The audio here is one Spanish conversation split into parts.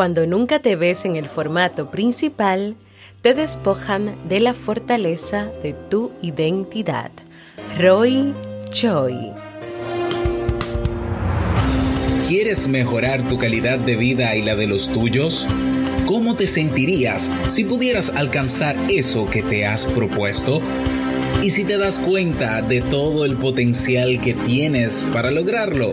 cuando nunca te ves en el formato principal, te despojan de la fortaleza de tu identidad. Roy Choi. ¿Quieres mejorar tu calidad de vida y la de los tuyos? ¿Cómo te sentirías si pudieras alcanzar eso que te has propuesto? ¿Y si te das cuenta de todo el potencial que tienes para lograrlo?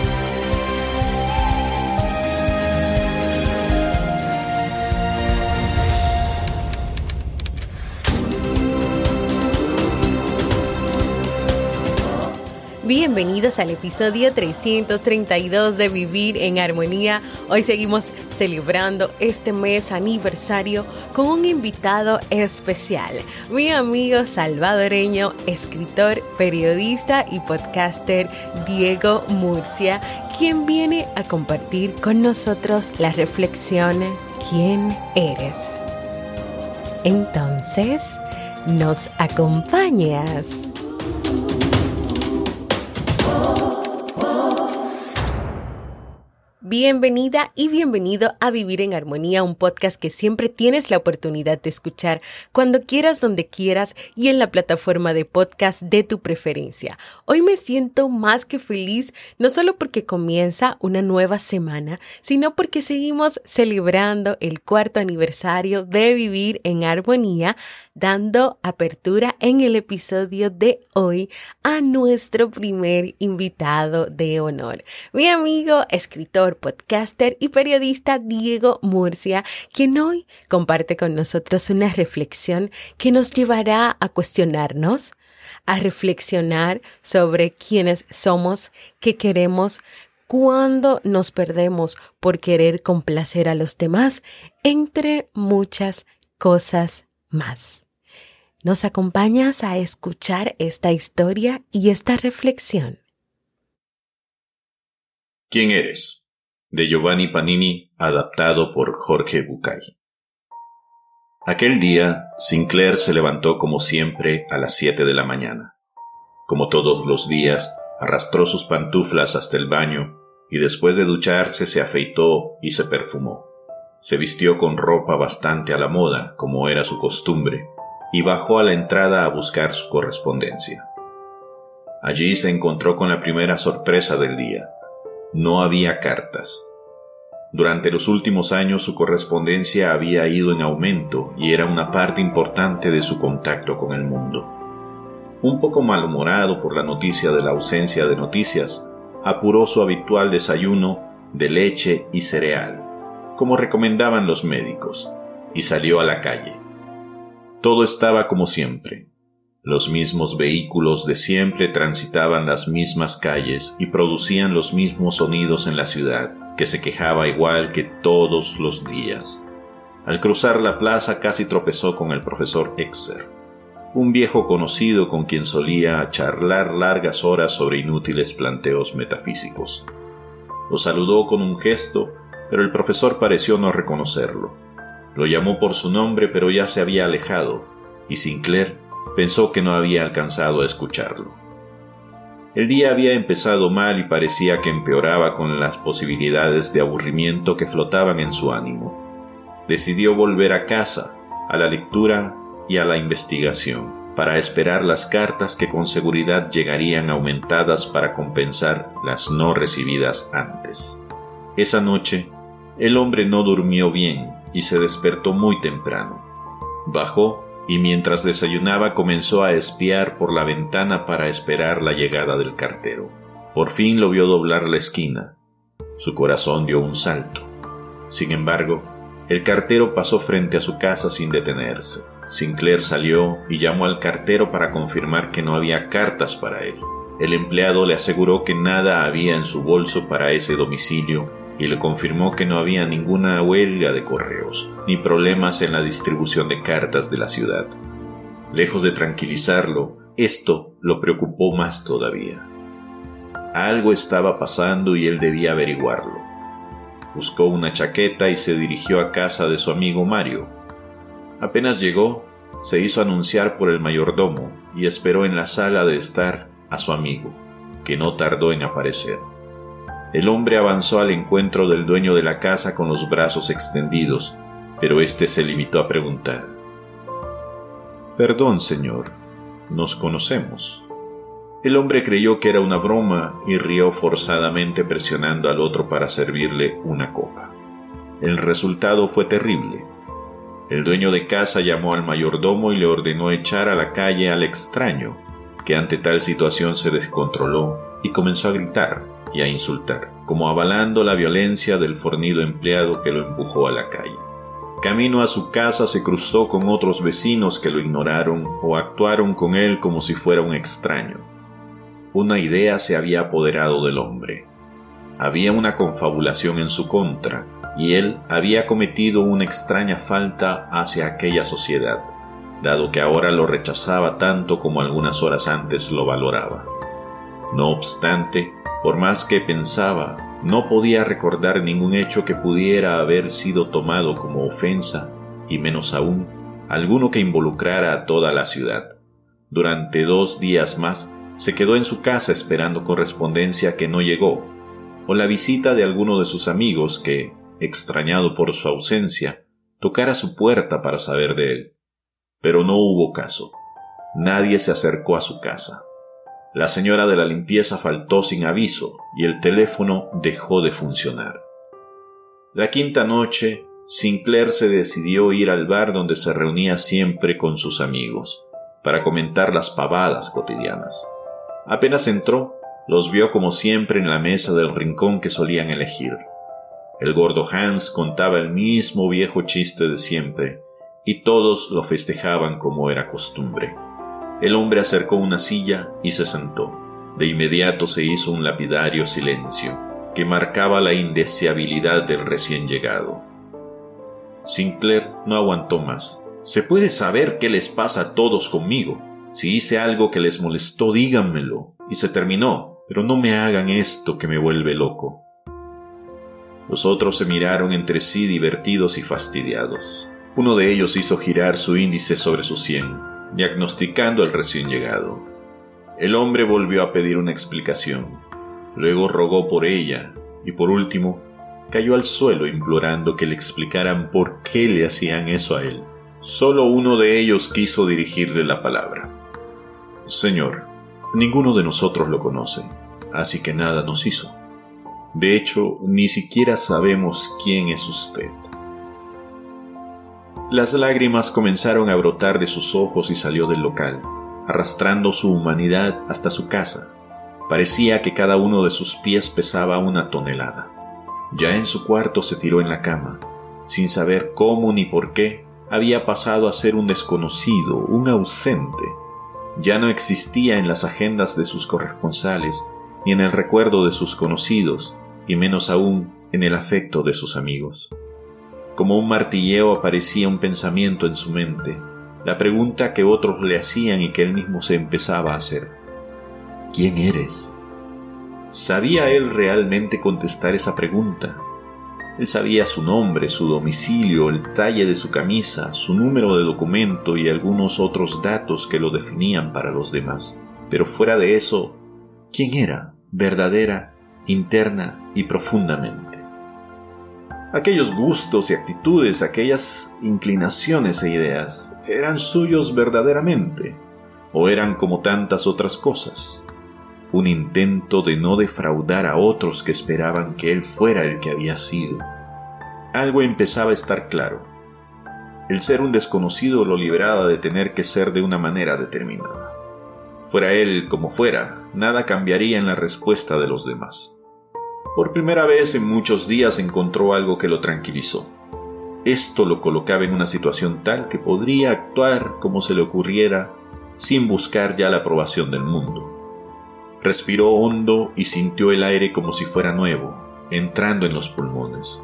Bienvenidos al episodio 332 de Vivir en Armonía. Hoy seguimos celebrando este mes aniversario con un invitado especial, mi amigo salvadoreño, escritor, periodista y podcaster Diego Murcia, quien viene a compartir con nosotros la reflexión ¿Quién eres? Entonces, ¿nos acompañas? Bienvenida y bienvenido a Vivir en Armonía, un podcast que siempre tienes la oportunidad de escuchar cuando quieras, donde quieras y en la plataforma de podcast de tu preferencia. Hoy me siento más que feliz, no solo porque comienza una nueva semana, sino porque seguimos celebrando el cuarto aniversario de Vivir en Armonía, dando apertura en el episodio de hoy a nuestro primer invitado de honor, mi amigo escritor podcaster y periodista Diego Murcia, quien hoy comparte con nosotros una reflexión que nos llevará a cuestionarnos, a reflexionar sobre quiénes somos, qué queremos, cuándo nos perdemos por querer complacer a los demás, entre muchas cosas más. ¿Nos acompañas a escuchar esta historia y esta reflexión? ¿Quién eres? De Giovanni Panini, adaptado por Jorge Bucay. Aquel día, Sinclair se levantó como siempre a las siete de la mañana. Como todos los días, arrastró sus pantuflas hasta el baño y después de ducharse se afeitó y se perfumó. Se vistió con ropa bastante a la moda, como era su costumbre, y bajó a la entrada a buscar su correspondencia. Allí se encontró con la primera sorpresa del día no había cartas. Durante los últimos años su correspondencia había ido en aumento y era una parte importante de su contacto con el mundo. Un poco malhumorado por la noticia de la ausencia de noticias, apuró su habitual desayuno de leche y cereal, como recomendaban los médicos, y salió a la calle. Todo estaba como siempre, los mismos vehículos de siempre transitaban las mismas calles y producían los mismos sonidos en la ciudad, que se quejaba igual que todos los días. Al cruzar la plaza casi tropezó con el profesor Exer, un viejo conocido con quien solía charlar largas horas sobre inútiles planteos metafísicos. Lo saludó con un gesto, pero el profesor pareció no reconocerlo. Lo llamó por su nombre, pero ya se había alejado, y Sinclair pensó que no había alcanzado a escucharlo. El día había empezado mal y parecía que empeoraba con las posibilidades de aburrimiento que flotaban en su ánimo. Decidió volver a casa, a la lectura y a la investigación, para esperar las cartas que con seguridad llegarían aumentadas para compensar las no recibidas antes. Esa noche, el hombre no durmió bien y se despertó muy temprano. Bajó y mientras desayunaba comenzó a espiar por la ventana para esperar la llegada del cartero. Por fin lo vio doblar la esquina. Su corazón dio un salto. Sin embargo, El cartero pasó frente a su casa sin detenerse. Sinclair salió y llamó al cartero para confirmar que no había cartas para él. El empleado le aseguró que nada había en su bolso para ese domicilio y le confirmó que no había ninguna huelga de correos, ni problemas en la distribución de cartas de la ciudad. Lejos de tranquilizarlo, esto lo preocupó más todavía. Algo estaba pasando y él debía averiguarlo. Buscó una chaqueta y se dirigió a casa de su amigo Mario. Apenas llegó, se hizo anunciar por el mayordomo y esperó en la sala de estar a su amigo, que no tardó en aparecer. El hombre avanzó al encuentro del dueño de la casa con los brazos extendidos, pero éste se limitó a preguntar. Perdón, señor, nos conocemos. El hombre creyó que era una broma y rió forzadamente presionando al otro para servirle una copa. El resultado fue terrible. El dueño de casa llamó al mayordomo y le ordenó echar a la calle al extraño, que ante tal situación se descontroló y comenzó a gritar y a insultar, como avalando la violencia del fornido empleado que lo empujó a la calle. Camino a su casa se cruzó con otros vecinos que lo ignoraron o actuaron con él como si fuera un extraño. Una idea se había apoderado del hombre. Había una confabulación en su contra, y él había cometido una extraña falta hacia aquella sociedad dado que ahora lo rechazaba tanto como algunas horas antes lo valoraba. No obstante, por más que pensaba, no podía recordar ningún hecho que pudiera haber sido tomado como ofensa, y menos aún, alguno que involucrara a toda la ciudad. Durante dos días más se quedó en su casa esperando correspondencia que no llegó, o la visita de alguno de sus amigos que, extrañado por su ausencia, tocara su puerta para saber de él. Pero no hubo caso. Nadie se acercó a su casa. La señora de la limpieza faltó sin aviso y el teléfono dejó de funcionar. La quinta noche, Sinclair se decidió ir al bar donde se reunía siempre con sus amigos, para comentar las pavadas cotidianas. Apenas entró, los vio como siempre en la mesa del rincón que solían elegir. El gordo Hans contaba el mismo viejo chiste de siempre, y todos lo festejaban como era costumbre. El hombre acercó una silla y se sentó. De inmediato se hizo un lapidario silencio, que marcaba la indeseabilidad del recién llegado. Sinclair no aguantó más. ¿Se puede saber qué les pasa a todos conmigo? Si hice algo que les molestó, díganmelo. Y se terminó, pero no me hagan esto que me vuelve loco. Los otros se miraron entre sí divertidos y fastidiados. Uno de ellos hizo girar su índice sobre su sien, diagnosticando al recién llegado. El hombre volvió a pedir una explicación. Luego rogó por ella y por último cayó al suelo implorando que le explicaran por qué le hacían eso a él. Solo uno de ellos quiso dirigirle la palabra. Señor, ninguno de nosotros lo conoce, así que nada nos hizo. De hecho, ni siquiera sabemos quién es usted. Las lágrimas comenzaron a brotar de sus ojos y salió del local, arrastrando su humanidad hasta su casa. Parecía que cada uno de sus pies pesaba una tonelada. Ya en su cuarto se tiró en la cama, sin saber cómo ni por qué había pasado a ser un desconocido, un ausente. Ya no existía en las agendas de sus corresponsales, ni en el recuerdo de sus conocidos, y menos aún en el afecto de sus amigos. Como un martilleo aparecía un pensamiento en su mente, la pregunta que otros le hacían y que él mismo se empezaba a hacer. ¿Quién eres? ¿Sabía él realmente contestar esa pregunta? Él sabía su nombre, su domicilio, el talle de su camisa, su número de documento y algunos otros datos que lo definían para los demás. Pero fuera de eso, ¿quién era? Verdadera, interna y profundamente aquellos gustos y actitudes, aquellas inclinaciones e ideas, eran suyos verdaderamente, o eran como tantas otras cosas, un intento de no defraudar a otros que esperaban que él fuera el que había sido. Algo empezaba a estar claro. El ser un desconocido lo liberaba de tener que ser de una manera determinada. Fuera él como fuera, nada cambiaría en la respuesta de los demás. Por primera vez en muchos días encontró algo que lo tranquilizó. Esto lo colocaba en una situación tal que podría actuar como se le ocurriera sin buscar ya la aprobación del mundo. Respiró hondo y sintió el aire como si fuera nuevo, entrando en los pulmones.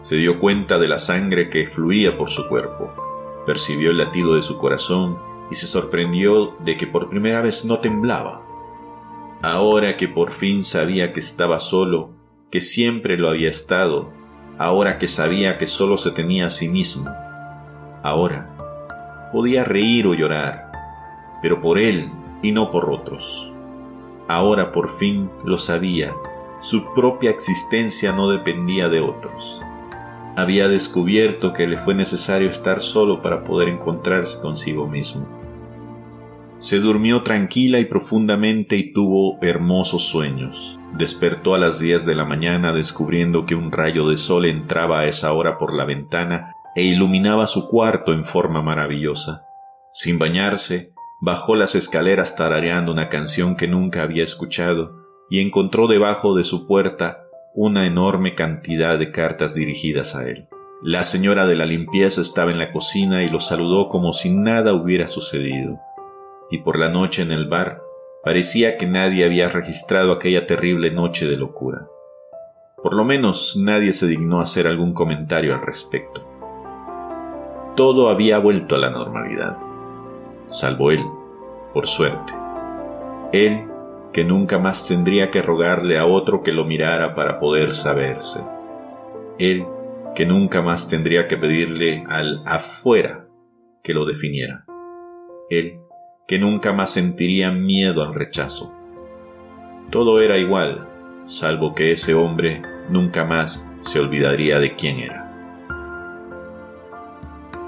Se dio cuenta de la sangre que fluía por su cuerpo, percibió el latido de su corazón y se sorprendió de que por primera vez no temblaba. Ahora que por fin sabía que estaba solo, que siempre lo había estado, ahora que sabía que solo se tenía a sí mismo, ahora podía reír o llorar, pero por él y no por otros. Ahora por fin lo sabía, su propia existencia no dependía de otros. Había descubierto que le fue necesario estar solo para poder encontrarse consigo mismo. Se durmió tranquila y profundamente y tuvo hermosos sueños. Despertó a las diez de la mañana descubriendo que un rayo de sol entraba a esa hora por la ventana e iluminaba su cuarto en forma maravillosa. Sin bañarse, bajó las escaleras tarareando una canción que nunca había escuchado y encontró debajo de su puerta una enorme cantidad de cartas dirigidas a él. La señora de la limpieza estaba en la cocina y lo saludó como si nada hubiera sucedido. Y por la noche en el bar Parecía que nadie había registrado aquella terrible noche de locura. Por lo menos nadie se dignó hacer algún comentario al respecto. Todo había vuelto a la normalidad, salvo él, por suerte. Él que nunca más tendría que rogarle a otro que lo mirara para poder saberse. Él que nunca más tendría que pedirle al afuera que lo definiera. Él que nunca más sentirían miedo al rechazo. Todo era igual, salvo que ese hombre nunca más se olvidaría de quién era.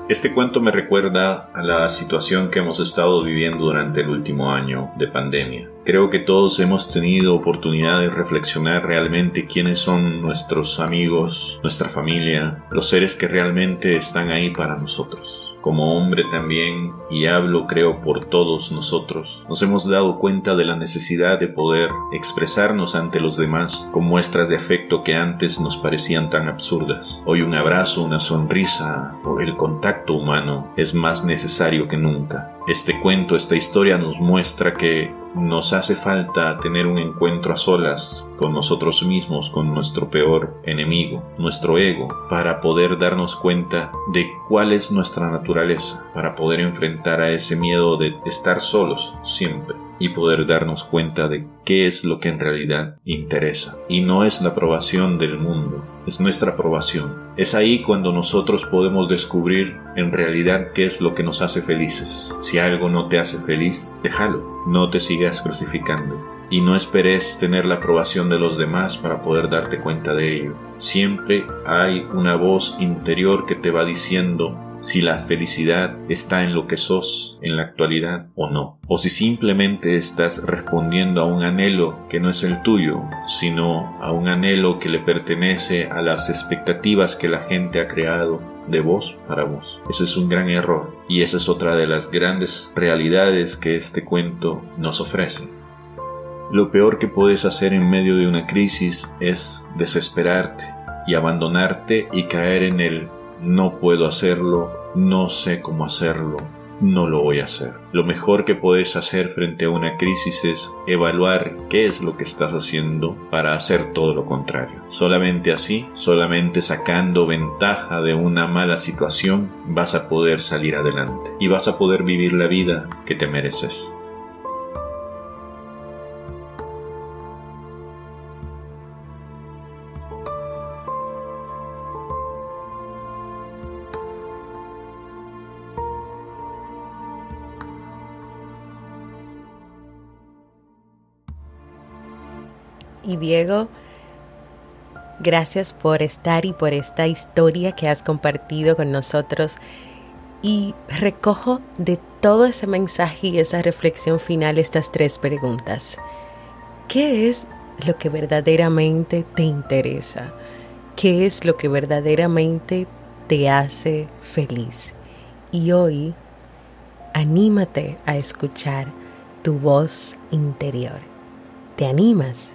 Este cuento me recuerda a la situación que hemos estado viviendo durante el último año de pandemia. Creo que todos hemos tenido oportunidad de reflexionar realmente quiénes son nuestros amigos, nuestra familia, los seres que realmente están ahí para nosotros como hombre también, y hablo creo por todos nosotros, nos hemos dado cuenta de la necesidad de poder expresarnos ante los demás con muestras de afecto que antes nos parecían tan absurdas. Hoy un abrazo, una sonrisa o el contacto humano es más necesario que nunca. Este cuento, esta historia nos muestra que nos hace falta tener un encuentro a solas con nosotros mismos, con nuestro peor enemigo, nuestro ego, para poder darnos cuenta de cuál es nuestra naturaleza, para poder enfrentar a ese miedo de estar solos siempre y poder darnos cuenta de qué es lo que en realidad interesa. Y no es la aprobación del mundo, es nuestra aprobación. Es ahí cuando nosotros podemos descubrir en realidad qué es lo que nos hace felices. Si algo no te hace feliz, déjalo, no te sigas crucificando. Y no esperes tener la aprobación de los demás para poder darte cuenta de ello. Siempre hay una voz interior que te va diciendo si la felicidad está en lo que sos en la actualidad o no, o si simplemente estás respondiendo a un anhelo que no es el tuyo, sino a un anhelo que le pertenece a las expectativas que la gente ha creado de vos para vos. Ese es un gran error y esa es otra de las grandes realidades que este cuento nos ofrece. Lo peor que puedes hacer en medio de una crisis es desesperarte y abandonarte y caer en el no puedo hacerlo, no sé cómo hacerlo, no lo voy a hacer. Lo mejor que puedes hacer frente a una crisis es evaluar qué es lo que estás haciendo para hacer todo lo contrario. Solamente así, solamente sacando ventaja de una mala situación, vas a poder salir adelante y vas a poder vivir la vida que te mereces. Y Diego, gracias por estar y por esta historia que has compartido con nosotros. Y recojo de todo ese mensaje y esa reflexión final estas tres preguntas. ¿Qué es lo que verdaderamente te interesa? ¿Qué es lo que verdaderamente te hace feliz? Y hoy, anímate a escuchar tu voz interior. ¿Te animas?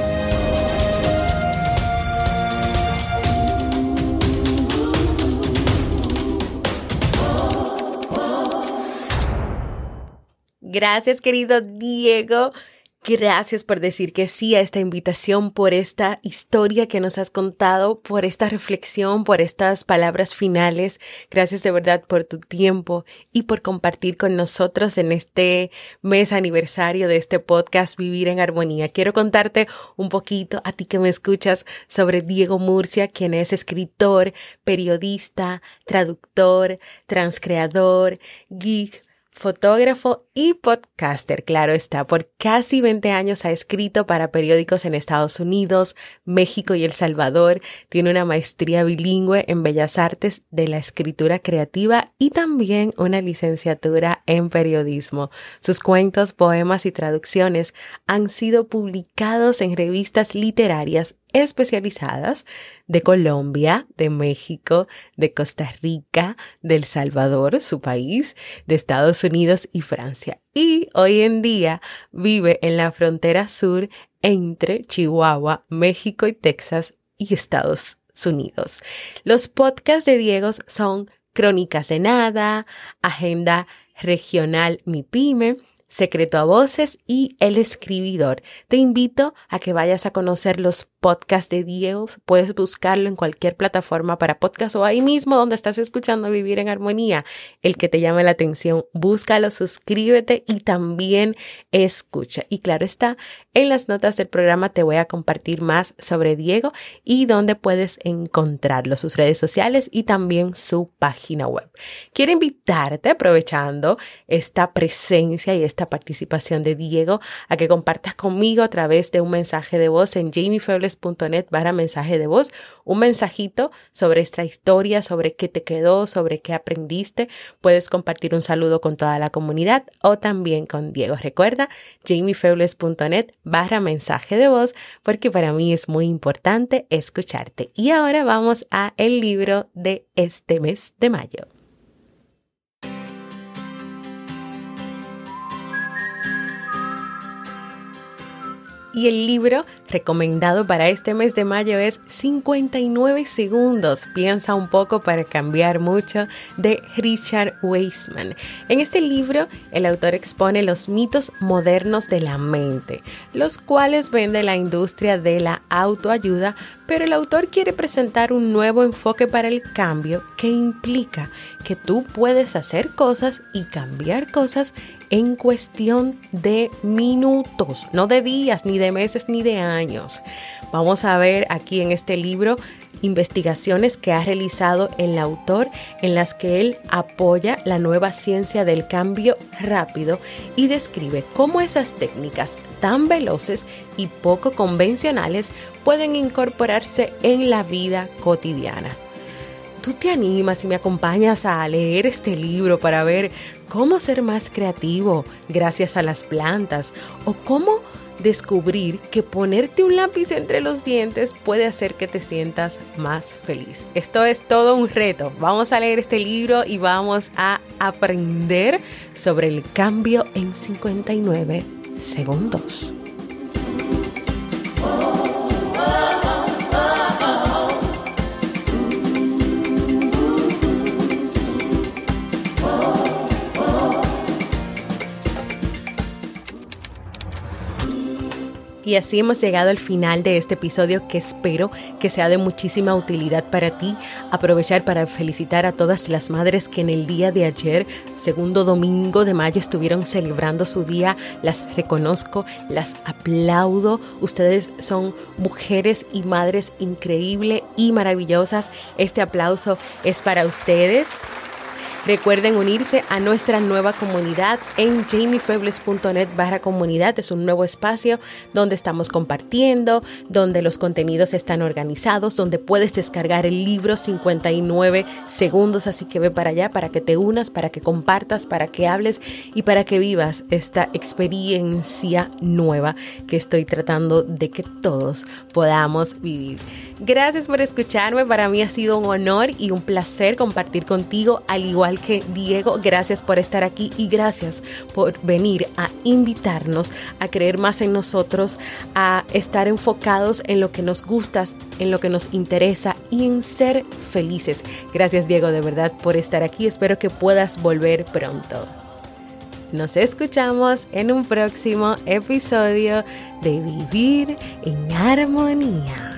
Gracias, querido Diego. Gracias por decir que sí a esta invitación, por esta historia que nos has contado, por esta reflexión, por estas palabras finales. Gracias de verdad por tu tiempo y por compartir con nosotros en este mes aniversario de este podcast Vivir en Armonía. Quiero contarte un poquito a ti que me escuchas sobre Diego Murcia, quien es escritor, periodista, traductor, transcreador, geek fotógrafo y podcaster, claro está. Por casi 20 años ha escrito para periódicos en Estados Unidos, México y El Salvador. Tiene una maestría bilingüe en Bellas Artes de la Escritura Creativa y también una licenciatura en periodismo. Sus cuentos, poemas y traducciones han sido publicados en revistas literarias especializadas de Colombia, de México, de Costa Rica, de El Salvador, su país, de Estados Unidos y Francia. Y hoy en día vive en la frontera sur entre Chihuahua, México y Texas y Estados Unidos. Los podcasts de Diego son Crónicas de Nada, Agenda Regional Mi Pyme, Secreto a Voces y El Escribidor. Te invito a que vayas a conocer los podcasts de Diego. Puedes buscarlo en cualquier plataforma para podcast o ahí mismo donde estás escuchando Vivir en Armonía. El que te llame la atención, búscalo, suscríbete y también escucha. Y claro está, en las notas del programa te voy a compartir más sobre Diego y dónde puedes encontrarlo, sus redes sociales y también su página web. Quiero invitarte, aprovechando esta presencia y esta participación de Diego a que compartas conmigo a través de un mensaje de voz en jamiefebles.net barra mensaje de voz, un mensajito sobre esta historia, sobre qué te quedó, sobre qué aprendiste. Puedes compartir un saludo con toda la comunidad o también con Diego. Recuerda jamiefebles.net barra mensaje de voz porque para mí es muy importante escucharte. Y ahora vamos a el libro de este mes de mayo. Y el libro recomendado para este mes de mayo es 59 segundos. Piensa un poco para cambiar mucho de Richard Weisman. En este libro, el autor expone los mitos modernos de la mente, los cuales vende la industria de la autoayuda, pero el autor quiere presentar un nuevo enfoque para el cambio que implica que tú puedes hacer cosas y cambiar cosas en cuestión de minutos, no de días, ni de meses, ni de años. Vamos a ver aquí en este libro investigaciones que ha realizado el autor en las que él apoya la nueva ciencia del cambio rápido y describe cómo esas técnicas tan veloces y poco convencionales pueden incorporarse en la vida cotidiana tú te animas y me acompañas a leer este libro para ver cómo ser más creativo gracias a las plantas o cómo descubrir que ponerte un lápiz entre los dientes puede hacer que te sientas más feliz. Esto es todo un reto. Vamos a leer este libro y vamos a aprender sobre el cambio en 59 segundos. Y así hemos llegado al final de este episodio que espero que sea de muchísima utilidad para ti. Aprovechar para felicitar a todas las madres que en el día de ayer, segundo domingo de mayo, estuvieron celebrando su día. Las reconozco, las aplaudo. Ustedes son mujeres y madres increíbles y maravillosas. Este aplauso es para ustedes. Recuerden unirse a nuestra nueva comunidad en jamiefebles.net barra comunidad. Es un nuevo espacio donde estamos compartiendo, donde los contenidos están organizados, donde puedes descargar el libro 59 segundos. Así que ve para allá para que te unas, para que compartas, para que hables y para que vivas esta experiencia nueva que estoy tratando de que todos podamos vivir. Gracias por escucharme. Para mí ha sido un honor y un placer compartir contigo, al que Diego, gracias por estar aquí y gracias por venir a invitarnos a creer más en nosotros, a estar enfocados en lo que nos gusta, en lo que nos interesa y en ser felices. Gracias Diego de verdad por estar aquí. Espero que puedas volver pronto. Nos escuchamos en un próximo episodio de Vivir en Armonía.